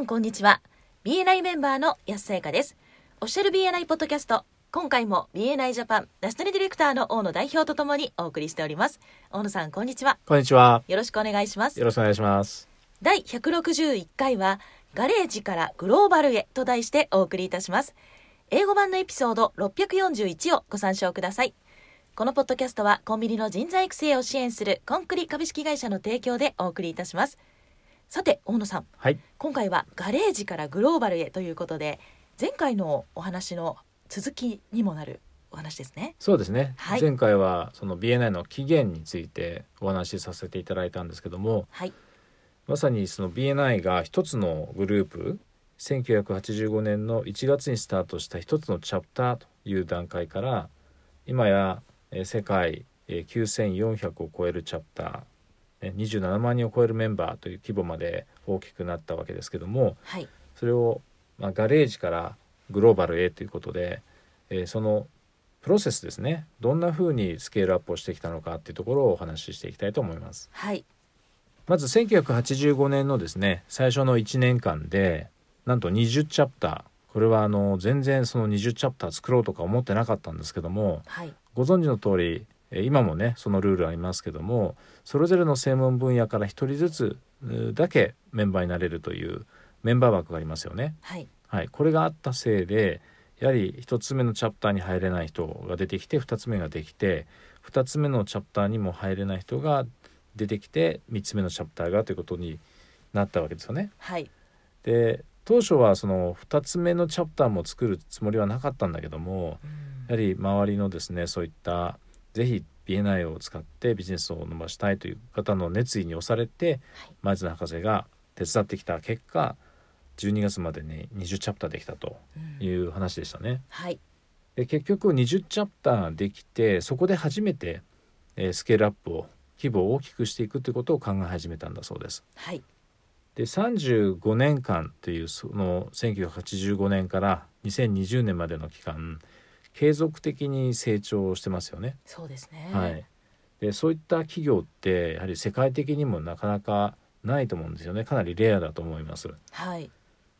んこんにちは。BNI メンバーの安さやかです。オフィシャル BNI ポッドキャスト。今回も BNI ジャパンナショナルディレクターの大野代表とともにお送りしております。大野さんこんにちは。こんにちは。よろしくお願いします。よろしくお願いします。第161回はガレージからグローバルへと題してお送りいたします。英語版のエピソード641をご参照ください。このポッドキャストはコンビニの人材育成を支援するコンクリ株式会社の提供でお送りいたしますさて大野さんはい。今回はガレージからグローバルへということで前回のお話の続きにもなるお話ですねそうですね。はい前回はその BNI の起源についてお話しさせていただいたんですけども、はいまさにその BNI が一つのグループ、1985年の1月にスタートした一つのチャプターという段階から、今やえー世界えー9400を超えるチャプター、ね27万人を超えるメンバーという規模まで大きくなったわけですけども、はい。それを、まあ、ガレージからグローバルへということで、えーそのプロセスですね。どんなふうにスケールアップをしてきたのかっていうところをお話ししていきたいと思います。はい。まず1985年のですね最初の1年間でなんと20チャプター。これはあの全然その20チャプター作ろうとか思ってなかったんですけどもはい。ご存知の通りえー今もねそのルールありますけどもそれぞれの専門分野から1人ずつだけメンバーになれるというメンバー枠がありますよね。はいはい、これがあったせいでやはり1つ目のチャプターに入れない人が出てきて2つ目ができて2つ目のチャプターにも入れない人が出てきて3つ目のチャプターがということになったわけですよね。はいで当初はその2つ目のチャプターも作るつもりはなかったんだけどもやはり周りのですねそういったぜひ BNI を使ってビジネスを伸ばしたいという方の熱意に押されて、はい前津博士が手伝ってきた結果12月までに20チャプターできたとうんいう話でしたね。はいで結局20チャプターできてそこで初めて、えースケールアップを規模を大きくしていくということを考え始めたんだそうです。はいで35年間というその1985年から2020年までの期間継続的に成長してますよね。そうですねはい、でそういった企業ってやはり世界的にもなかなかないと思うんですよねかなりレアだと思います。はい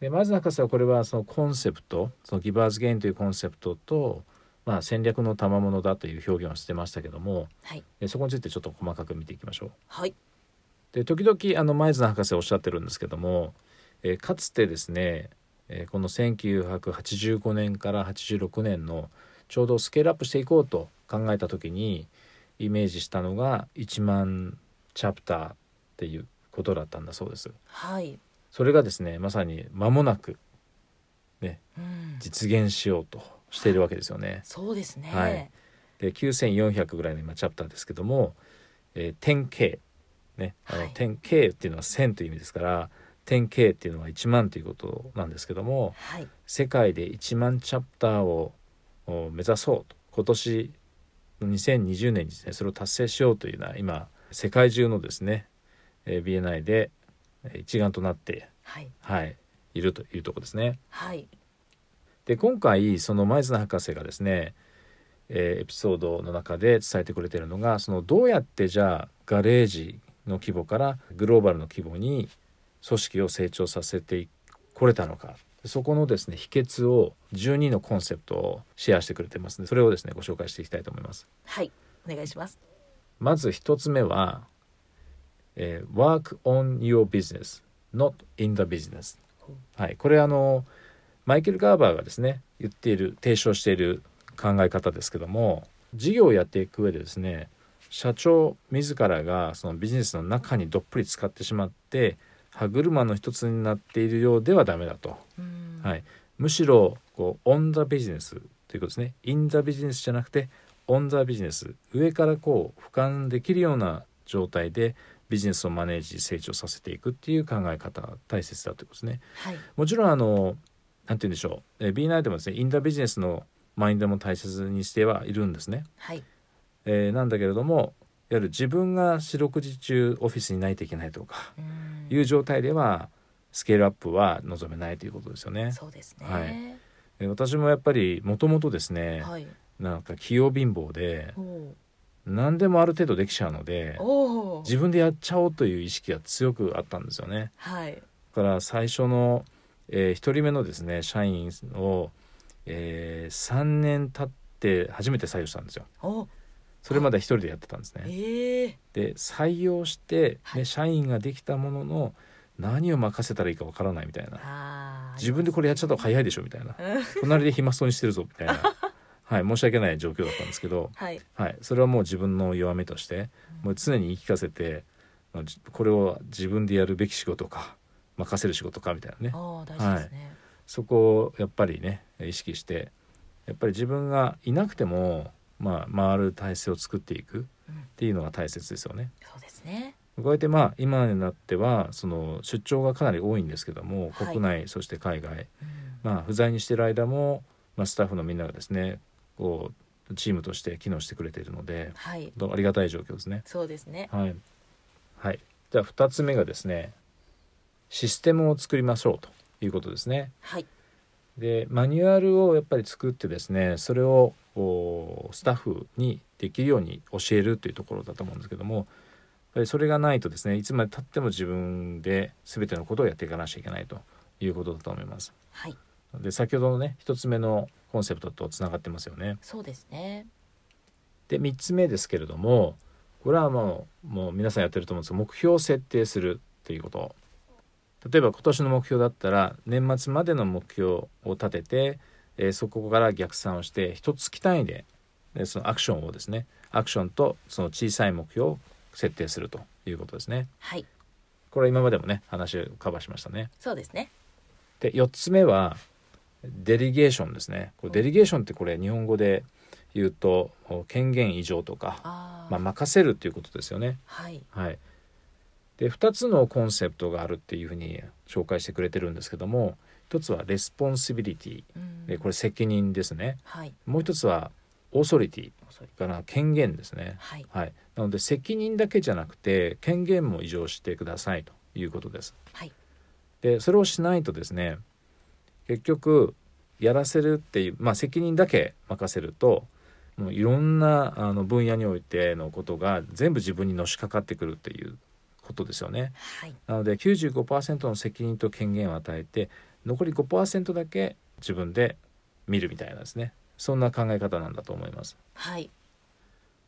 でまず博士はこれはそのコンセプトそのギバーズゲインというコンセプトと、まあ、戦略の賜物だという表現をしてましたけどもはいでそこについてちょっと細かく見ていきましょう。はいで時々あの前津博士おっしゃってるんですけども、えーかつてですね、えーこの1985年から86年のちょうどスケールアップしていこうと考えた時にイメージしたのが1万チャプターっていうことだったんだそうです。はい。それがですねまさに間もなくうん。実現しようとしているわけですよね。そうですね。はい。で9400ぐらいの今チャプターですけども、えー 10K ね。あのはい。10K っていうのは1000という意味ですから 10K っていうのは1万ということなんですけどもはい。世界で1万チャプターをお目指そうと。今年の2020年にですねそれを達成しようというような今世界中のですね、えー BNI でえー一丸となって、はい。はい、いるというところですね。はい。で今回その前津博士がですね、えーエピソードの中で伝えてくれてるのがそのどうやってじゃあガレージの規模からグローバルの規模に組織を成長させてこれたのか。そこのですね秘訣を12のコンセプトをシェアしてくれてますのでそれをですねご紹介していきたいと思います。はいお願いします。まず一つ目は、えー Work on your business not in the business はい、これあのマイケル・ガーバーがですね言っている提唱している考え方ですけども事業をやっていく上でですね社長自らがそのビジネスの中にどっぷり使ってしまって歯車の一つになっているようではダメだと、うん。はい、むしろこうオン・ザ・ビジネスということですね。イン・ザ・ビジネスじゃなくてオン・ザ・ビジネス。上からこう俯瞰できるような状態でビジネスをマネージ成長させていくっていう考え方大切だということですね。はい。もちろんあのなんて言うんでしょう、えー B9 でもですねインダビジネスのマインドも大切にしてはいるんですね。はい。えーなんだけれどもいわゆる自分が四六時中オフィスにいないといけないとかうんいう状態ではスケールアップは望めないということですよね。そうですね。はい。えー私もやっぱりもともとですね、はい。なんか器用貧乏でおー何でもある程度できちゃうのでおー自分でやっちゃおうという意識が強くあったんですよね。はい。から最初の、え1人目のですね社員を、えー、3年経って初めて採用したんですよ。おそれまで一人でやってたんですね。ええ。で採用して、ねはい。社員ができたものの何を任せたらいいかわからないみたいな。自分でこれやっちゃった方が早いでしょみたいな。うん。隣で暇そうにしてるぞみたいな、はい、申し訳ない状況だったんですけど、はい。はい、それはもう自分の弱みとしてもう常に言い聞かせてこれを自分でやるべき仕事か任せる仕事かみたいなね。ああ大事ですね、そこをやっぱりね意識してやっぱり自分がいなくても、まあ、回る体制を作っていくうんっていうのが大切ですよね。そうですね。こうやってまあ今になってはその出張がかなり多いんですけどもはい。国内そして海外、うん。まあ不在にしてる間も、まあ、スタッフのみんながですねこうチームとして機能してくれているのではい。どうありがたい状況ですね。そうですね。はい、はい、じゃあ2つ目がですねシステムを作りましょうということですね。はい。でマニュアルをやっぱり作ってですねそれをおスタッフにできるように教えるというところだと思うんですけどもやっぱりそれがないとですねいつまでたっても自分で全てのことをやっていかなきゃいけないということだと思います。はいで先ほどのね1つ目のコンセプトとつながってますよね。そうですねで3つ目ですけれどもこれはもうもう皆さんやってると思うんですけど目標を設定するっていうこと例えば今年の目標だったら年末までの目標を立てて、えーそこから逆算をして一月単位ででそのアクションをですねアクションとその小さい目標を設定するということですね。はい。これは今までもね話をカバーしましたね。そうですね。で4つ目は delegation ですね。これ delegation ってこれ日本語で言うと権限委譲とかまあ、任せるっていうことですよね。はい。はい、で2つのコンセプトがあるっていうふうに紹介してくれてるんですけども1つは responsibility。うん。でこれ責任ですね。はい。もう1つはオーソリティ。おそれから権限ですね。はい。はい、なので責任だけじゃなくて権限も異常してくださいということです。はい。でそれをしないとですね結局やらせるっていう、まあ、責任だけ任せるともういろんなあの分野においてのことが全部自分にのしかかってくるっていうことですよね。はい。なので95%の責任と権限を与えて残り5%だけ自分で見るみたいなですねそんな考え方なんだと思います。はい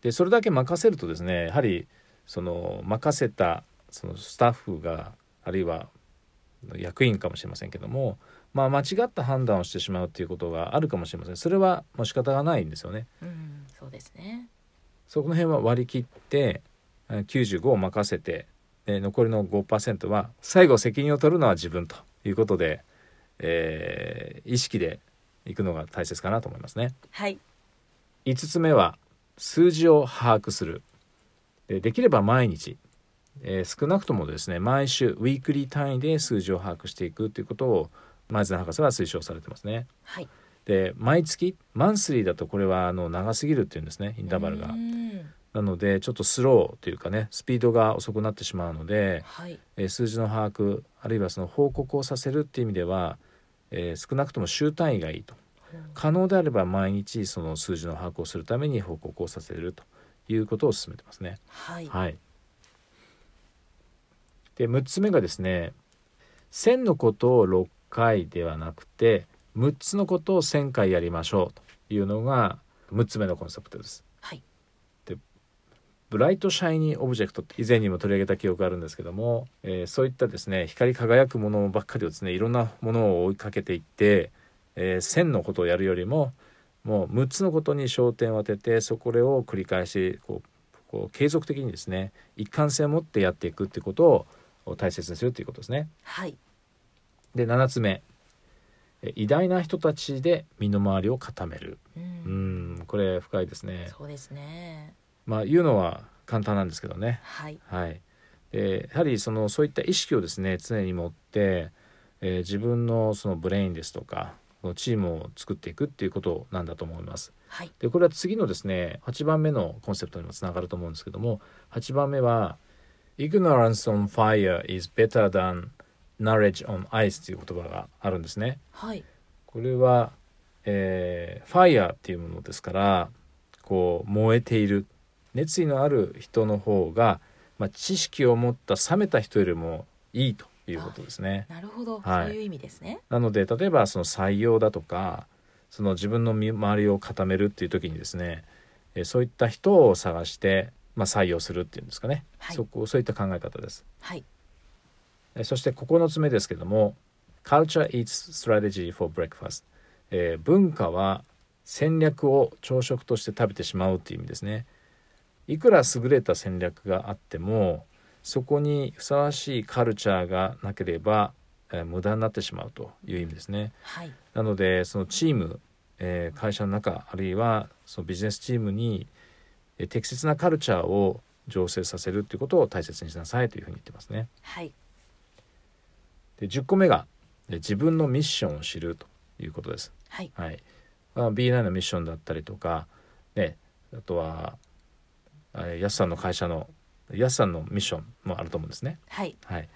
でそれだけ任せるとですねやはりその任せたそのスタッフがあるいは役員かもしれませんけども、まあ、間違った判断をしてしまうということがあるかもしれませんそれはもう仕方がないんですよね。うんそうですねそこの辺は割り切ってえー95を任せてで残りの5%は最後責任を取るのは自分ということで、えー意識でいくのが大切かなと思いますね。はい5つ目は数字を把握するでできれば毎日、えー少なくともですね毎週ウィークリー単位で数字を把握していくということを前津博士は推奨されてますね。はいで毎月マンスリーだとこれはあの長すぎるっていうんですねインターバルがう。んなのでちょっとスローというかねスピードが遅くなってしまうので、はいえー数字の把握あるいはその報告をさせるっていう意味では、えー少なくとも週単位がいいと可能であれば毎日その数字の把握をするために報告をさせるということを進めてますね。はいはい、で6つ目がですね1000のことを6回ではなくて6つのことを1000回やりましょうというのが6つ目のコンセプトです。はいブライトシャイニーオブジェクトって以前にも取り上げた記憶があるんですけども、えーそういったですね光り輝くものばっかりをですねいろんなものを追いかけていって、えー1000のことをやるよりももう6つのことに焦点を当ててそこを繰り返しこうこう継続的にですね一貫性を持ってやっていくっていうことを大切にするということですね。はい。で7つ目。え偉大な人たちで身の回りを固める。ううんんこれ深いですね。そうですねまあ言うのは簡単なんですけどね。はいはい、でやはりそのそういった意識をですね常に持って、えー自分のそのブレインですとかチームを作っていくっていうことなんだと思います。はいでこれは次のですね8番目のコンセプトにもつながると思うんですけども8番目は「Ignorance on fire is better than knowledge on ice」という言葉があるんですね。はいこれは、えー、ファイヤーっていうものですからこう燃えている熱意のある人の方が、まあ、知識を持った冷めた人よりもいいということですね。なるほど、はい。そういう意味ですね。なので例えばその採用だとかその自分の身周りを固めるっていう時にですねえーそういった人を探して、まあ、採用するっていうんですかね、はい。そこそういった考え方です。はい。えーそして9つ目ですけども Culture eats strategy for breakfast、えー文化は戦略を朝食として食べてしまうっていう意味ですねいくら優れた戦略があってもそこにふさわしいカルチャーがなければ、えー無駄になってしまうという意味ですね。はい。なのでそのチーム、えー会社の中あるいはそのビジネスチームに、えー適切なカルチャーを醸成させるということを大切にしなさいというふうに言ってますね。はい。で10個目がえ自分のミッションを知るということです。はい。はい。まあ、B9 のミッションだったりとか、ね、あとはえーやすさんの会社のやすさんのミッションもあると思うんですね。はい。はい、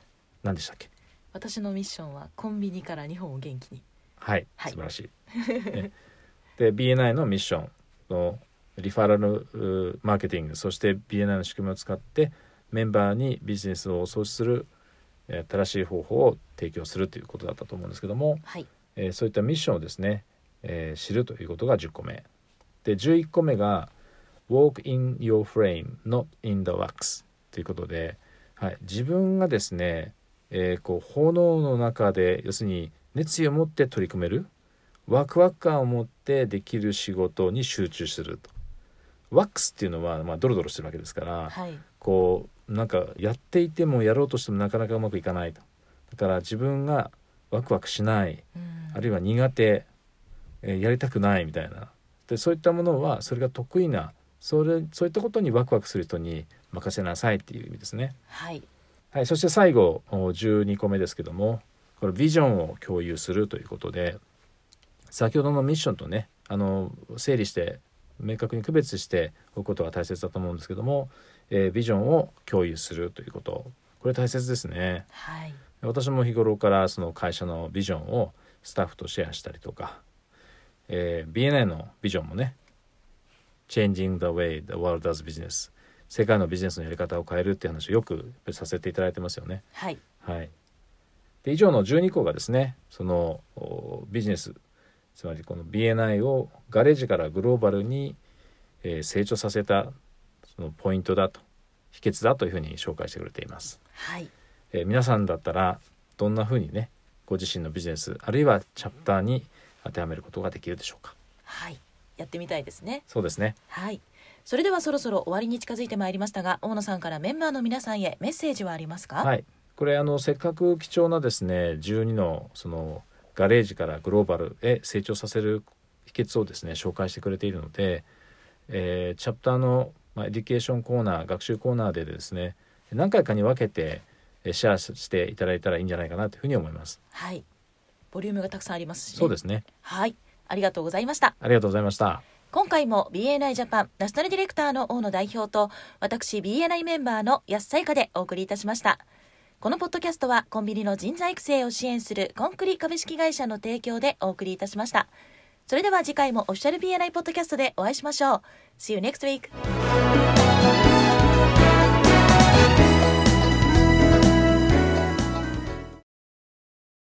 何でしたっけ？私のミッションはコンビニから日本を元気に。はい、はい。素晴らしい。ね。で BNI のミッションのリファラルマーケティングそして BNI の仕組みを使ってメンバーにビジネスを創出するえー新しい方法を提供するということだったと思うんですけども、はい。えーそういったミッションをですね、えー知るということが10個目。で11個目が Walk in your frame not in the wax ということで、はい、自分がですね、えーこう炎の中で要するに熱意を持って取り組めるワクワク感を持ってできる仕事に集中すると。ワックスっていうのは、まあ、ドロドロしてるわけですから、はい。こうなんかやっていてもやろうとしてもなかなかうまくいかないと。だから自分がワクワクしないうん。あるいは苦手、えーやりたくないみたいな。でそういったものはそれが得意なそれそういったことにワクワクする人に任せなさいっていう意味ですね。はいはい、そして最後お12個目ですけどもこれビジョンを共有するということで先ほどのミッションとねあの整理して明確に区別しておくことが大切だと思うんですけども、えービジョンを共有するということこれ大切ですね。はい私も日頃からその会社のビジョンをスタッフとシェアしたりとか、えー BNI のビジョンもね Changing the way the world does business. 世界のビジネスのやり方を変えるっていう話をよくさせていただいてますよね。はい。はい、で以上の12個がですねそのおビジネスつまりこの BNI をガレージからグローバルに、えー成長させたそのポイントだと秘訣だというふうに紹介してくれています。はい。えー皆さんだったらどんなふうにねご自身のビジネスあるいはチャプターに当てはめることができるでしょうか。はいやってみたいですね。そうですね。はい。それではそろそろ終わりに近づいてまいりましたが大野さんからメンバーの皆さんへメッセージはありますか？はい。これあのせっかく貴重なですね12のそのガレージからグローバルへ成長させる秘訣をですね紹介してくれているので、えーチャプターの、まあ、 education コーナー学習コーナーでですね何回かに分けてえーシェアしていただいたらいいんじゃないかなというふうに思います。はい。ボリュームがたくさんありますし、ね、そうですね。はいありがとうございました。ありがとうございました。今回も BNI ジャパンナショナルディレクターの大野代表と私 BNI メンバーの安さいかでお送りいたしました。このポッドキャストはコンビニの人材育成を支援するコンクリ株式会社の提供でお送りいたしました。それでは次回もオフィシャル BNI ポッドキャストでお会いしましょう。See you next week